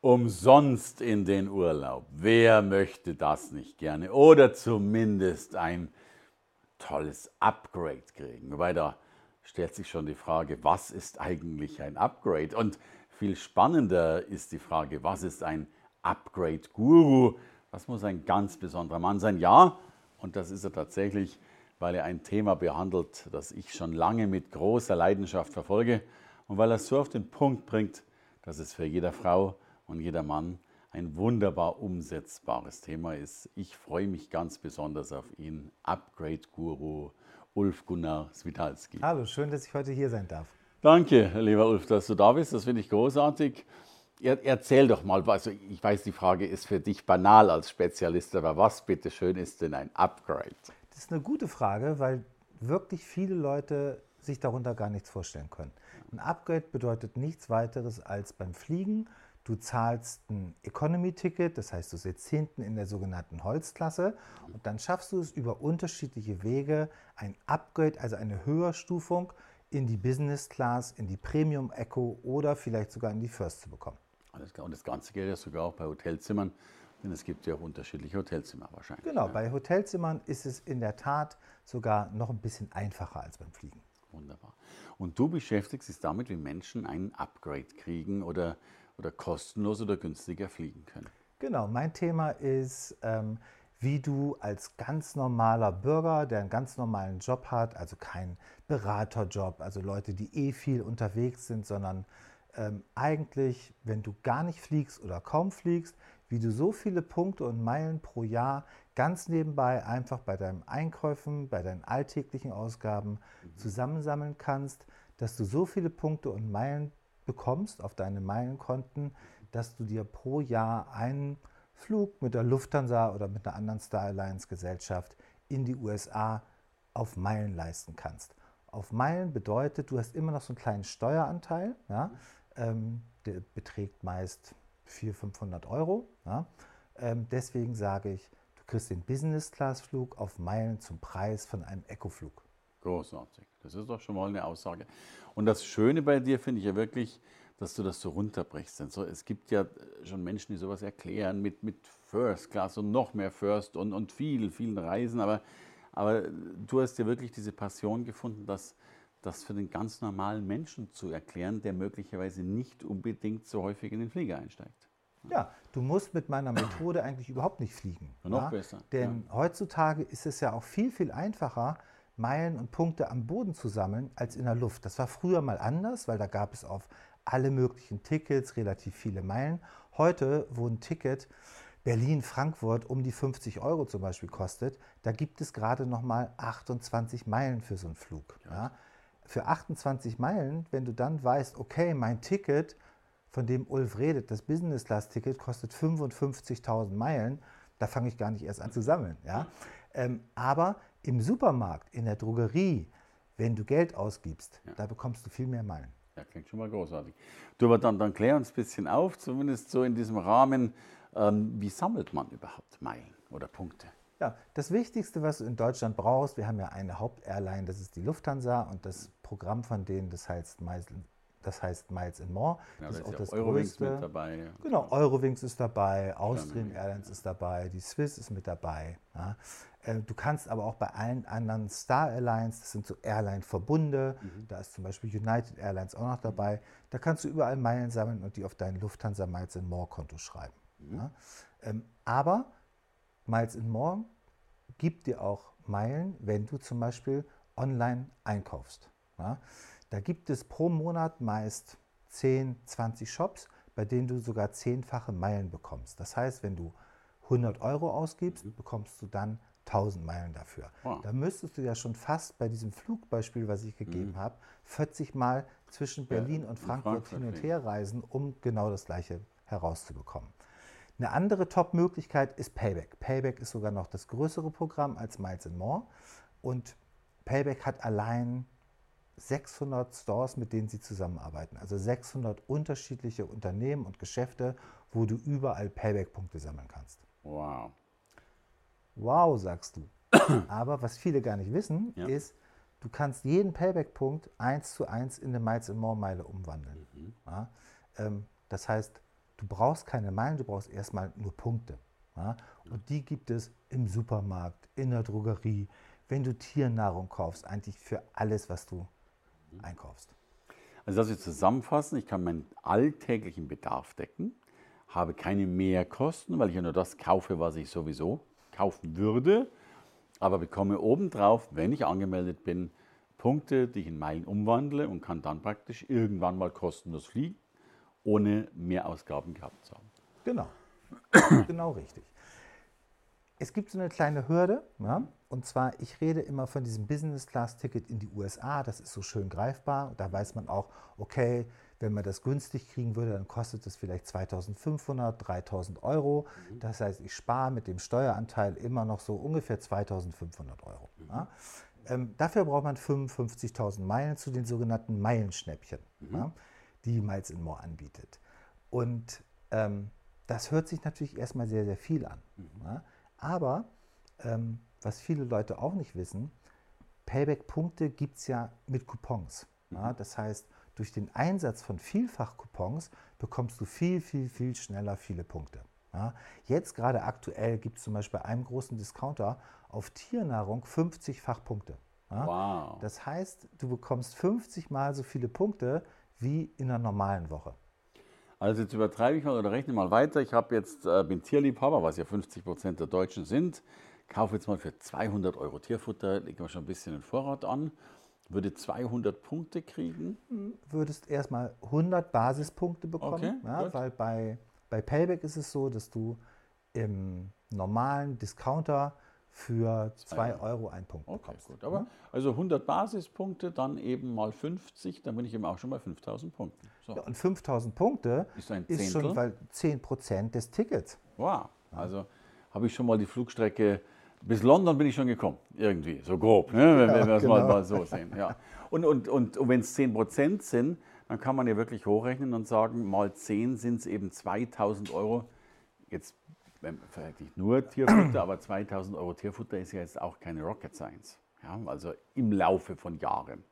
Umsonst in den Urlaub. Wer möchte das nicht gerne? Oder zumindest ein tolles Upgrade kriegen. Wobei da stellt sich schon die Frage, was ist eigentlich ein Upgrade? Und viel spannender ist die Frage, was ist ein Upgrade-Guru? Das muss ein ganz besonderer Mann sein. Ja, und das ist er tatsächlich, weil er ein Thema behandelt, das ich schon lange mit großer Leidenschaft verfolge und weil er es so auf den Punkt bringt, dass es für jede Frau und jeder Mann ein wunderbar umsetzbares Thema ist. Ich freue mich ganz besonders auf ihn, Upgrade-Guru Ulf Gunnar Switalski. Hallo, schön, dass ich heute hier sein darf. Danke, lieber Ulf, dass du da bist. Das finde ich großartig. Er, erzähl doch mal, also ich weiß, die Frage ist für dich banal als Spezialist, aber was bitte schön ist denn ein Upgrade? Das ist eine gute Frage, weil wirklich viele Leute sich darunter gar nichts vorstellen können. Ein Upgrade bedeutet nichts weiteres als beim Fliegen Du zahlst ein Economy-Ticket, das heißt, du sitzt hinten in der sogenannten Holzklasse und dann schaffst du es über unterschiedliche Wege, ein Upgrade, also eine Höherstufung in die Business Class, in die Premium Echo oder vielleicht sogar in die First zu bekommen. Alles klar. Und das Ganze gilt ja sogar auch bei Hotelzimmern, denn es gibt ja auch unterschiedliche Hotelzimmer wahrscheinlich. Genau, ja. bei Hotelzimmern ist es in der Tat sogar noch ein bisschen einfacher als beim Fliegen. Wunderbar. Und du beschäftigst dich damit, wie Menschen ein Upgrade kriegen oder oder kostenlos oder günstiger fliegen können. Genau, mein Thema ist, ähm, wie du als ganz normaler Bürger, der einen ganz normalen Job hat, also kein Beraterjob, also Leute, die eh viel unterwegs sind, sondern ähm, eigentlich, wenn du gar nicht fliegst oder kaum fliegst, wie du so viele Punkte und Meilen pro Jahr ganz nebenbei einfach bei deinen Einkäufen, bei deinen alltäglichen Ausgaben mhm. zusammensammeln kannst, dass du so viele Punkte und Meilen bekommst auf deine Meilenkonten, dass du dir pro Jahr einen Flug mit der Lufthansa oder mit einer anderen Star Alliance Gesellschaft in die USA auf Meilen leisten kannst. Auf Meilen bedeutet, du hast immer noch so einen kleinen Steueranteil, ja, ähm, der beträgt meist 400, 500 Euro. Ja. Ähm, deswegen sage ich, du kriegst den Business-Class-Flug auf Meilen zum Preis von einem Eco-Flug. Großartig. Das ist doch schon mal eine Aussage. Und das Schöne bei dir finde ich ja wirklich, dass du das so runterbrichst. Also es gibt ja schon Menschen, die sowas erklären mit, mit First Class und noch mehr First und, und vielen, vielen Reisen. Aber, aber du hast ja wirklich diese Passion gefunden, das, das für den ganz normalen Menschen zu erklären, der möglicherweise nicht unbedingt so häufig in den Flieger einsteigt. Ja, du musst mit meiner Methode eigentlich überhaupt nicht fliegen. Noch ja? besser. Denn ja. heutzutage ist es ja auch viel, viel einfacher, Meilen und Punkte am Boden zu sammeln als in der Luft. Das war früher mal anders, weil da gab es auf alle möglichen Tickets relativ viele Meilen. Heute, wo ein Ticket Berlin-Frankfurt um die 50 Euro zum Beispiel kostet, da gibt es gerade noch mal 28 Meilen für so einen Flug. Ja. Ja. Für 28 Meilen, wenn du dann weißt, okay, mein Ticket, von dem Ulf redet, das Business-Class-Ticket kostet 55.000 Meilen, da fange ich gar nicht erst an zu sammeln. Ja? Ähm, aber im Supermarkt, in der Drogerie, wenn du Geld ausgibst, ja. da bekommst du viel mehr Meilen. Ja, klingt schon mal großartig. Du, aber dann, dann klär uns ein bisschen auf, zumindest so in diesem Rahmen, ähm, wie sammelt man überhaupt Meilen oder Punkte? Ja, das Wichtigste, was du in Deutschland brauchst, wir haben ja eine Hauptairline, das ist die Lufthansa und das Programm von denen, das heißt das heißt Miles and More. Ja, das ist auch das Eurowings größte. mit dabei. Genau, Eurowings ist dabei, Austrian Airlines ist dabei, die Swiss ist mit dabei. Ja. Äh, du kannst aber auch bei allen anderen Star Airlines, das sind so Airline-Verbunde, mhm. da ist zum Beispiel United Airlines auch noch dabei, da kannst du überall Meilen sammeln und die auf dein Lufthansa Miles and More Konto schreiben. Mhm. Ähm, aber Miles and More gibt dir auch Meilen, wenn du zum Beispiel online einkaufst. Ja. Da gibt es pro Monat meist 10, 20 Shops, bei denen du sogar zehnfache Meilen bekommst. Das heißt, wenn du 100 Euro ausgibst, mhm. bekommst du dann 1000 Meilen dafür. Wow. Da müsstest du ja schon fast bei diesem Flugbeispiel, was ich gegeben mhm. habe, 40 Mal zwischen Berlin ja, und Frankfurt, Frankfurt hin und her reisen, um genau das Gleiche herauszubekommen. Eine andere Top-Möglichkeit ist Payback. Payback ist sogar noch das größere Programm als Miles More und Payback hat allein 600 Stores, mit denen sie zusammenarbeiten. Also 600 unterschiedliche Unternehmen und Geschäfte, wo du überall Payback-Punkte sammeln kannst. Wow. Wow, sagst du. Aber was viele gar nicht wissen, Ja. ist, du kannst jeden Payback-Punkt eins zu eins in eine Miles and More Meile umwandeln. Mhm. Ja? Ähm, das heißt, du brauchst keine Meilen, du brauchst erstmal nur Punkte. Ja? Und die gibt es im Supermarkt, in der Drogerie, wenn du Tiernahrung kaufst, eigentlich für alles, was du. Einkaufst. Also das wir zusammenfassen, ich kann meinen alltäglichen Bedarf decken, habe keine Mehrkosten, weil ich ja nur das kaufe, was ich sowieso kaufen würde, aber bekomme obendrauf, wenn ich angemeldet bin, Punkte, die ich in Meilen umwandle und kann dann praktisch irgendwann mal kostenlos fliegen, ohne Mehrausgaben gehabt zu haben. Genau. genau richtig. Es gibt so eine kleine Hürde, ja? und zwar, ich rede immer von diesem Business-Class-Ticket in die USA, das ist so schön greifbar. Da weiß man auch, okay, wenn man das günstig kriegen würde, dann kostet es vielleicht 2500, 3000 Euro. Das heißt, ich spare mit dem Steueranteil immer noch so ungefähr 2500 Euro. Ja? Ähm, dafür braucht man 55.000 Meilen zu den sogenannten Meilenschnäppchen, ja? die Miles in More anbietet. Und ähm, das hört sich natürlich erstmal sehr, sehr viel an. Ja? Aber ähm, was viele Leute auch nicht wissen, Payback-Punkte gibt es ja mit Coupons. Ja? Das heißt, durch den Einsatz von Vielfach-Coupons bekommst du viel, viel, viel schneller viele Punkte. Ja? Jetzt gerade aktuell gibt es zum Beispiel bei einem großen Discounter auf Tiernahrung 50-fach Punkte. Ja? Wow. Das heißt, du bekommst 50 mal so viele Punkte wie in einer normalen Woche. Also jetzt übertreibe ich mal oder rechne mal weiter. Ich habe jetzt, äh, bin Tierliebhaber, was ja 50 Prozent der Deutschen sind. Kaufe jetzt mal für 200 Euro Tierfutter, lege mir schon ein bisschen den Vorrat an, würde 200 Punkte kriegen. würdest erstmal 100 Basispunkte bekommen, Okay, ja, weil bei, bei Payback ist es so, dass du im normalen Discounter für 2 Euro einen Punkt Okay, bekommst. gut. Aber also 100 Basispunkte, dann eben mal 50, dann bin ich eben auch schon bei 5000 Punkten. So. Ja, und 5000 Punkte Ist ein ist schon weil 10% des Tickets. Wow. Also habe ich schon mal die Flugstrecke bis London bin ich schon gekommen, irgendwie, so grob, ne? wenn, wenn wir es mal, genau. mal so sehen. Ja. Und, und, und, und wenn es 10 Prozent sind, dann kann man ja wirklich hochrechnen und sagen, mal 10 sind es eben 2000 Euro. Jetzt vielleicht nicht nur Tierfutter, aber 2000 Euro Tierfutter ist ja jetzt auch keine Rocket Science. Ja? Also im Laufe von Jahren.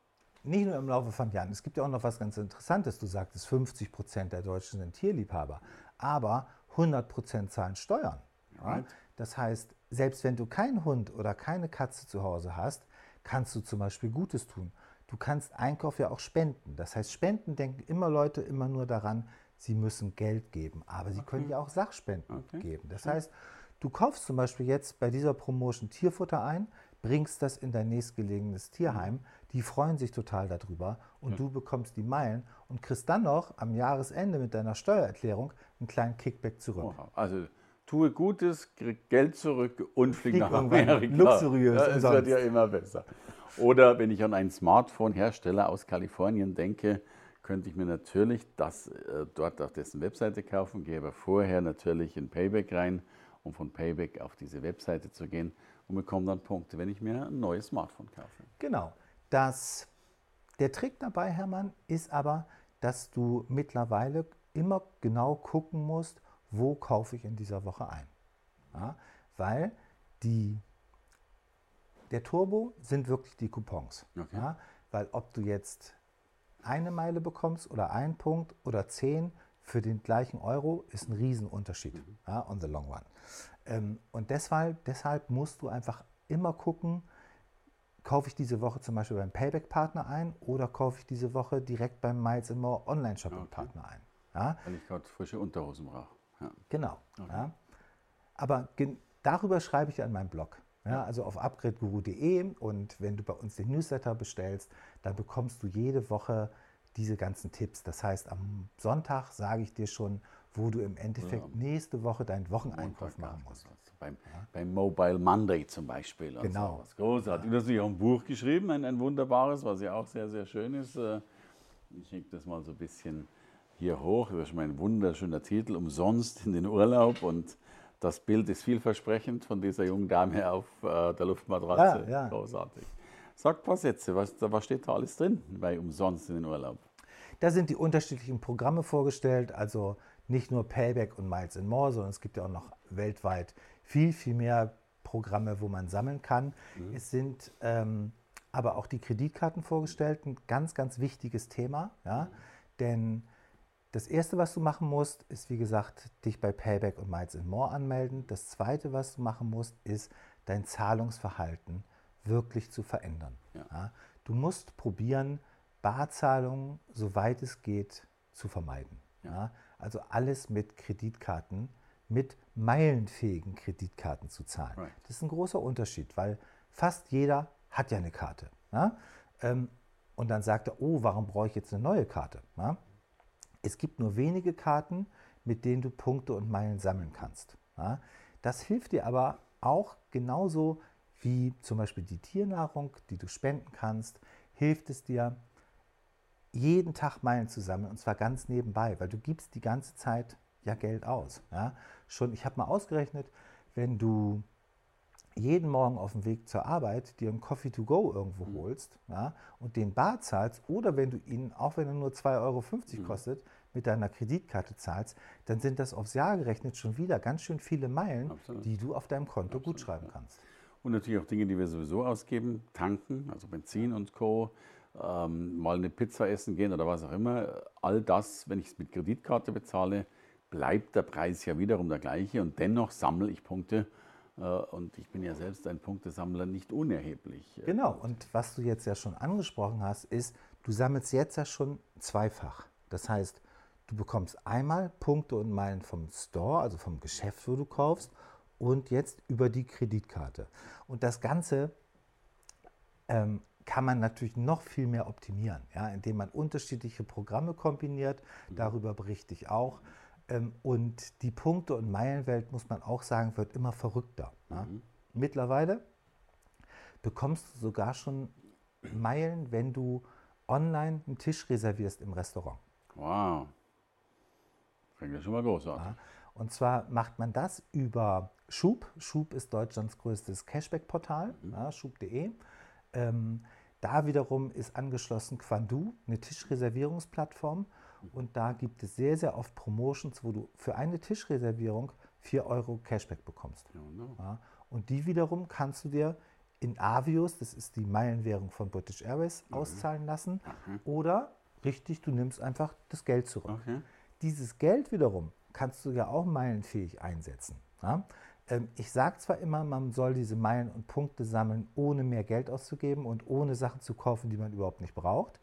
Nicht nur im Laufe von Jahren. Es gibt ja auch noch was ganz Interessantes. Du sagtest, 50 Prozent der Deutschen sind Tierliebhaber, aber 100 Prozent zahlen Steuern. Ja? Das heißt, selbst wenn du keinen Hund oder keine Katze zu Hause hast, kannst du zum Beispiel Gutes tun. Du kannst Einkauf ja auch spenden. Das heißt, Spenden denken immer Leute immer nur daran, sie müssen Geld geben, aber sie können ja auch Sachspenden Okay. geben. Das heißt, du kaufst zum Beispiel jetzt bei dieser Promotion Tierfutter ein, bringst das in dein nächstgelegenes Tierheim, die freuen sich total darüber und du bekommst die Meilen und kriegst dann noch am Jahresende mit deiner Steuererklärung einen kleinen Kickback zurück. Wow. Also tue Gutes, krieg Geld zurück und flieg, Flieg nach Amerika. luxuriös Ja, es wird ja immer besser. Oder wenn ich an einen Smartphone-Hersteller aus Kalifornien denke, könnte ich mir natürlich das äh, dort auf dessen Webseite kaufen, gehe aber vorher natürlich in Payback rein, um von Payback auf diese Webseite zu gehen und bekomme dann Punkte, wenn ich mir ein neues Smartphone kaufe. Genau. Das, der Trick dabei, Hermann, ist aber, dass du mittlerweile immer genau gucken musst, wo kaufe ich in dieser Woche ein. Ja, weil die, der Turbo sind wirklich die Coupons. Okay. Ja, weil ob du jetzt eine Meile bekommst oder einen Punkt oder zehn für den gleichen Euro, ist ein Riesenunterschied ja, on the long run. Ähm, und deshalb, deshalb musst du einfach immer gucken, kaufe ich diese Woche zum Beispiel beim Payback-Partner ein oder kaufe ich diese Woche direkt beim Miles More Online-Shopping-Partner ein. Ja, Weil ich gerade frische Unterhosen brauche. Ja. Genau. Ja. Aber gen- darüber schreibe ich ja in meinem Blog. Ja, also auf upgradeguru.de und wenn du bei uns den Newsletter bestellst, dann bekommst du jede Woche diese ganzen Tipps. Das heißt, am Sonntag sage ich dir schon, wo du im Endeffekt nächste Woche deinen Wocheneinkauf machen musst. Also beim, beim Mobile Monday zum Beispiel. Genau. sowas. Großartig. Du hast natürlich auch ein Buch geschrieben, ein, ein wunderbares, was ja auch sehr, sehr schön ist. Äh, Ich schicke das mal so ein bisschen hier hoch. Das ist mein wunderschöner Titel, umsonst in den Urlaub. Und das Bild ist vielversprechend von dieser jungen Dame auf äh, der Luftmatratze. Ja, ja. Großartig. Sag ein paar Sätze, was, was steht da alles drin bei umsonst in den Urlaub? Da sind die unterschiedlichen Programme vorgestellt, also nicht nur Payback und Miles and More, sondern es gibt ja auch noch weltweit viel, viel mehr Programme, wo man sammeln kann. Mhm. Es sind ähm, aber auch die Kreditkarten vorgestellt, ein ganz, ganz wichtiges Thema, ja? Mhm. denn das erste, was du machen musst, ist wie gesagt, dich bei Payback und Miles and More anmelden. Das zweite, was du machen musst, ist dein Zahlungsverhalten wirklich zu verändern. Ja. Ja? Du musst probieren, Barzahlungen, soweit es geht, zu vermeiden. Ja. Also alles mit Kreditkarten, mit meilenfähigen Kreditkarten zu zahlen. Right. Das ist ein großer Unterschied, weil fast jeder hat ja eine Karte. Ähm, und dann sagt er, oh, warum brauche ich jetzt eine neue Karte? Ja? Es gibt nur wenige Karten, mit denen du Punkte und Meilen sammeln kannst. Ja? Das hilft dir aber auch genauso wie zum Beispiel die Tiernahrung, die du spenden kannst, hilft es dir, jeden Tag Meilen zu sammeln und zwar ganz nebenbei, weil du gibst die ganze Zeit ja Geld aus. Ja? Schon, ich habe mal ausgerechnet, wenn du jeden Morgen auf dem Weg zur Arbeit dir einen Coffee to go irgendwo mhm. holst ja, und den bar zahlst oder wenn du ihn, auch wenn er nur 2,50 Euro mhm. kostet, mit deiner Kreditkarte zahlst, dann sind das aufs Jahr gerechnet schon wieder ganz schön viele Meilen, Absolut. die du auf deinem Konto Absolut, gut schreiben kannst. Und natürlich auch Dinge, die wir sowieso ausgeben, tanken, also Benzin und Co., ähm, mal eine Pizza essen gehen oder was auch immer. All das, wenn ich es mit Kreditkarte bezahle, bleibt der Preis ja wiederum der gleiche und dennoch sammle ich Punkte. Äh, und ich bin ja selbst ein Punktesammler nicht unerheblich. Genau, und was du jetzt ja schon angesprochen hast, ist, du sammelst jetzt ja schon zweifach. Das heißt, du bekommst einmal Punkte und Meilen vom Store, also vom Geschäft, wo du kaufst, und jetzt über die Kreditkarte. Und das Ganze ähm, kann man natürlich noch viel mehr optimieren, ja, indem man unterschiedliche Programme kombiniert. Darüber berichte ich auch. Ähm, und die Punkte- und Meilenwelt, muss man auch sagen, wird immer verrückter. Mhm. Mittlerweile bekommst du sogar schon Meilen, wenn du online einen Tisch reservierst im Restaurant. Wow. Klingt ja schon mal großartig. Ja. Und zwar macht man das über Schub. Schub ist Deutschlands größtes Cashback-Portal, mhm. ja, schub.de. Ähm, da wiederum ist angeschlossen Quandu, eine Tischreservierungsplattform. Und da gibt es sehr, sehr oft Promotions, wo du für eine Tischreservierung 4 Euro Cashback bekommst. Ja, und die wiederum kannst du dir in Avios, das ist die Meilenwährung von British Airways, mhm. auszahlen lassen. Mhm. Oder richtig, du nimmst einfach das Geld zurück. Okay. Dieses Geld wiederum kannst du ja auch meilenfähig einsetzen. Ja? Ähm, ich sage zwar immer, man soll diese Meilen und Punkte sammeln, ohne mehr Geld auszugeben und ohne Sachen zu kaufen, die man überhaupt nicht braucht,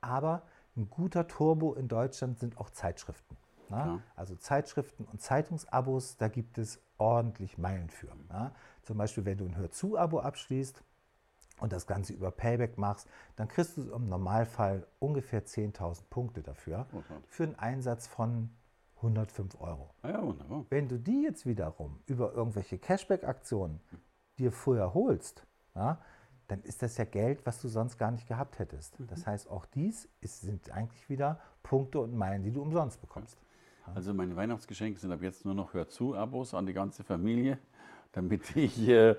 aber ein guter Turbo in Deutschland sind auch Zeitschriften. Ja? Also Zeitschriften und Zeitungsabos, da gibt es ordentlich Meilen für. Ja? Zum Beispiel, wenn du ein Hör-zu-Abo abschließt und das Ganze über Payback machst, dann kriegst du im Normalfall ungefähr 10.000 Punkte dafür, okay. für einen Einsatz von 105 Euro. Ah ja, wunderbar. Wenn du die jetzt wiederum über irgendwelche Cashback-Aktionen dir vorher holst, ja, dann ist das ja Geld, was du sonst gar nicht gehabt hättest. Mhm. Das heißt, auch dies ist, sind eigentlich wieder Punkte und Meilen, die du umsonst bekommst. Also meine Weihnachtsgeschenke sind ab jetzt nur noch Hör-zu-Abos an die ganze Familie, damit ich äh,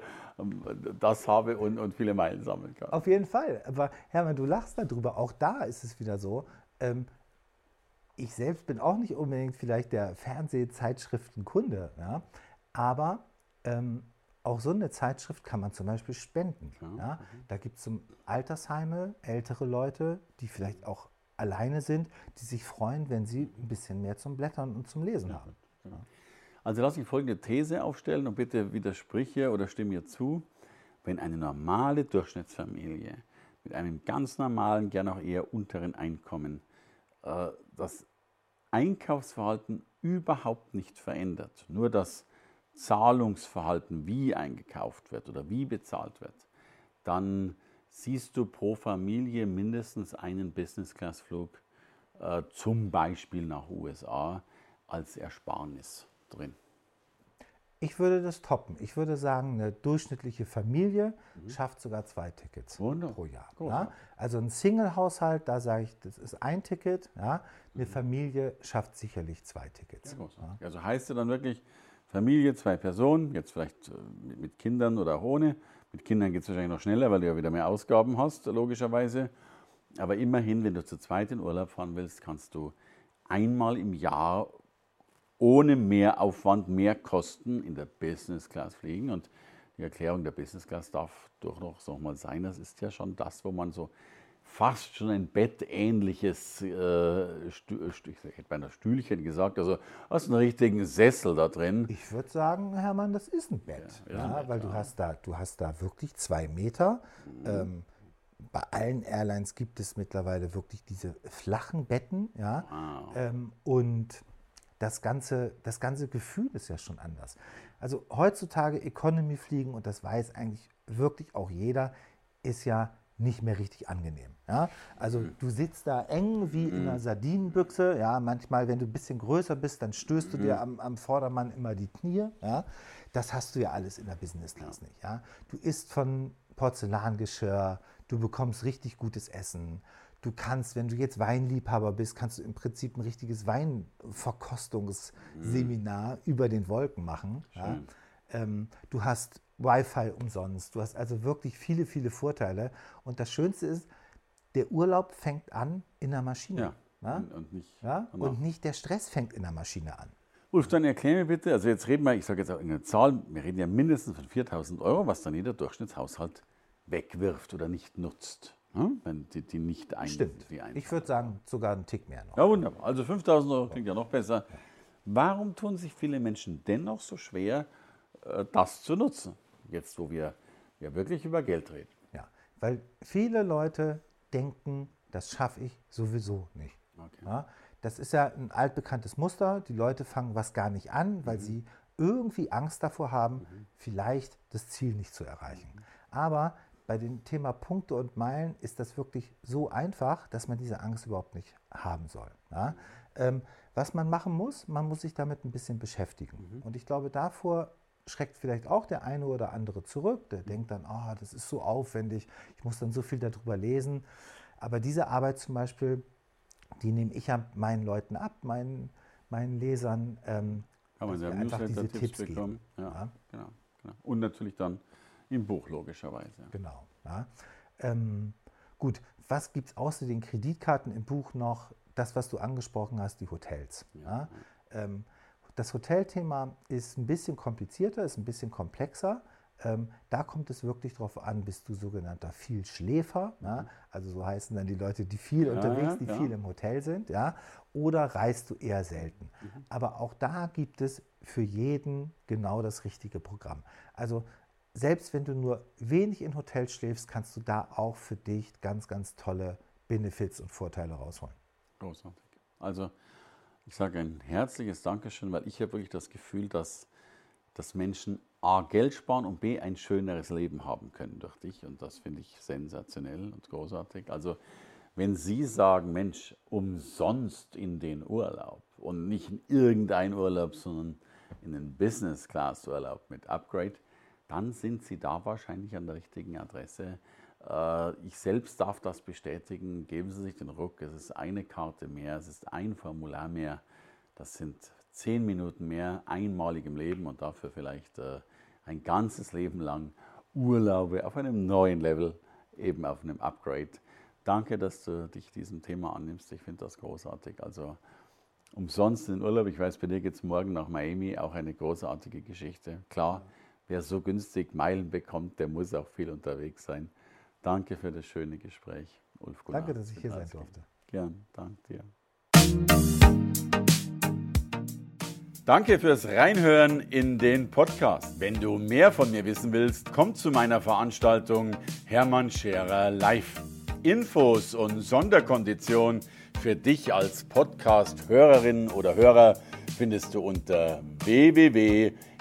das habe und, und viele Meilen sammeln kann. Auf jeden Fall. Aber Hermann, du lachst darüber. Auch da ist es wieder so. Ähm, ich selbst bin auch nicht unbedingt vielleicht der Fernsehzeitschriftenkunde, ja? aber ähm, auch so eine Zeitschrift kann man zum Beispiel spenden. Ja. ja? Da gibt es Altersheime, ältere Leute, die vielleicht auch alleine sind, die sich freuen, wenn sie ein bisschen mehr zum Blättern und zum Lesen haben. Ja. Also lass ich folgende These aufstellen und bitte widersprich oder stimme mir zu. Wenn eine normale Durchschnittsfamilie mit einem ganz normalen, gern auch eher unteren Einkommen äh, das Einkaufsverhalten überhaupt nicht verändert, nur das Zahlungsverhalten, wie eingekauft wird oder wie bezahlt wird, dann siehst du pro Familie mindestens einen Business-Class-Flug, äh, zum Beispiel nach USA, als Ersparnis drin. Ich würde das toppen. Ich würde sagen, eine durchschnittliche Familie schafft sogar zwei Tickets Wunderbar. pro Jahr. Ja? Also ein Single-Haushalt, da sage ich, das ist ein Ticket. Ja? Eine Familie schafft sicherlich zwei Tickets. Großartig. Also heißt ja dann wirklich Familie, zwei Personen, jetzt vielleicht äh, mit, Kindern oder auch ohne. Mit Kindern geht es wahrscheinlich noch schneller, weil du ja wieder mehr Ausgaben hast, logischerweise. Aber immerhin, wenn du zu zweit in Urlaub fahren willst, kannst du einmal im Jahr ohne mehr Aufwand, mehr Kosten in der Business Class fliegen. Und die Erklärung der Business Class darf doch noch so mal sein. Das ist ja schon das, wo man so fast schon ein bettähnliches, äh, Stü Stü ich hätte beinahe Stühlchen gesagt, also hast einen richtigen Sessel da drin. Ich würde sagen, Hermann, das ist ein Bett. Ja, Ja, ein Bett, weil du hast, da, du hast da wirklich zwei Meter. Ähm, bei allen Airlines gibt es mittlerweile wirklich diese flachen Betten. Ja? Ähm, und das ganze, das ganze Gefühl ist ja schon anders. Also heutzutage Economy fliegen, und das weiß eigentlich wirklich auch jeder, ist ja nicht mehr richtig angenehm. Ja? Also du sitzt da eng wie in einer Sardinenbüchse. Ja? Manchmal, wenn du ein bisschen größer bist, dann stößt du dir am, am Vordermann immer die Knie. Ja? Das hast du ja alles in der Business Class nicht. Ja? Du isst von Porzellangeschirr, du bekommst richtig gutes Essen. Du kannst, wenn du jetzt Weinliebhaber bist, kannst du im Prinzip ein richtiges Weinverkostungsseminar über den Wolken machen. Ja? Ähm, du hast Wi-Fi umsonst. Du hast also wirklich viele, viele Vorteile. Und das Schönste ist, der Urlaub fängt an in der Maschine. Ja. Ja? Und, nicht Ja? Und nicht der Stress fängt in der Maschine an. Ulf, dann erklär mir bitte, also jetzt reden wir, ich sage jetzt auch eine Zahl, wir reden ja mindestens von 4000 Euro, was dann jeder Durchschnittshaushalt wegwirft oder nicht nutzt. Wenn die, die nicht ein, Stimmt. Die ein Ich würde sagen, sogar einen Tick mehr noch. Ja, wunderbar. Also 5000 Euro klingt ja noch besser. Warum tun sich viele Menschen dennoch so schwer, äh, das zu nutzen? Jetzt, wo wir ja wirklich über Geld reden. Ja, weil viele Leute denken, das schaffe ich sowieso nicht. Okay. Ja, das ist ja ein altbekanntes Muster. Die Leute fangen was gar nicht an, weil sie irgendwie Angst davor haben, vielleicht das Ziel nicht zu erreichen. Aber bei dem Thema Punkte und Meilen ist das wirklich so einfach, dass man diese Angst überhaupt nicht haben soll. Ja? Ähm, was man machen muss, man muss sich damit ein bisschen beschäftigen. Und ich glaube, davor schreckt vielleicht auch der eine oder andere zurück. Der denkt dann, ah, das ist so aufwendig, ich muss dann so viel darüber lesen. Aber diese Arbeit zum Beispiel, die nehme ich ja meinen Leuten ab, meinen, meinen Lesern. Ähm, Kann man ja wir im einfach Newsletter diese Tipps Tipps bekommen. Ja, Ja. Genau, genau. Und natürlich dann im Buch, logischerweise. Genau. Ja. Ähm, gut, was gibt es außer den Kreditkarten im Buch noch? Das, was du angesprochen hast, die Hotels. Ja. Ähm, das Hotelthema ist ein bisschen komplizierter, ist ein bisschen komplexer. Ähm, da kommt es wirklich darauf an, bist du sogenannter Vielschläfer, ja? also so heißen dann die Leute, die viel unterwegs, die ja. viel im Hotel sind, ja? oder reist du eher selten. Aber auch da gibt es für jeden genau das richtige Programm. Also selbst wenn du nur wenig in Hotels schläfst, kannst du da auch für dich ganz, ganz tolle Benefits und Vorteile rausholen. Großartig. Also ich sage ein herzliches Dankeschön, weil ich habe wirklich das Gefühl, dass, dass Menschen A, Geld sparen und B, ein schöneres Leben haben können durch dich. Und das finde ich sensationell und großartig. Also wenn Sie sagen, Mensch, umsonst in den Urlaub und nicht in irgendein Urlaub, sondern in den Business Class Urlaub mit Upgrade, dann sind Sie da wahrscheinlich an der richtigen Adresse. Äh, Ich selbst darf das bestätigen. Geben Sie sich den Ruck. Es ist eine Karte mehr, es ist ein Formular mehr. Das sind zehn Minuten mehr, einmalig im Leben und dafür vielleicht äh, ein ganzes Leben lang Urlaube auf einem neuen Level, eben auf einem Upgrade. Danke, dass du dich diesem Thema annimmst. Ich finde das großartig. Also umsonst in Urlaub. Ich weiß, bei dir geht es morgen nach Miami, auch eine großartige Geschichte. Klar, wer so günstig Meilen bekommt, der muss auch viel unterwegs sein. Danke für das schöne Gespräch, Ulf Gunnar. Danke, dass ich hier sein durfte. Gern, danke dir. Danke fürs Reinhören in den Podcast. Wenn du mehr von mir wissen willst, komm zu meiner Veranstaltung Hermann Scherer Live. Infos und Sonderkonditionen für dich als Podcast-Hörerin oder Hörer findest du unter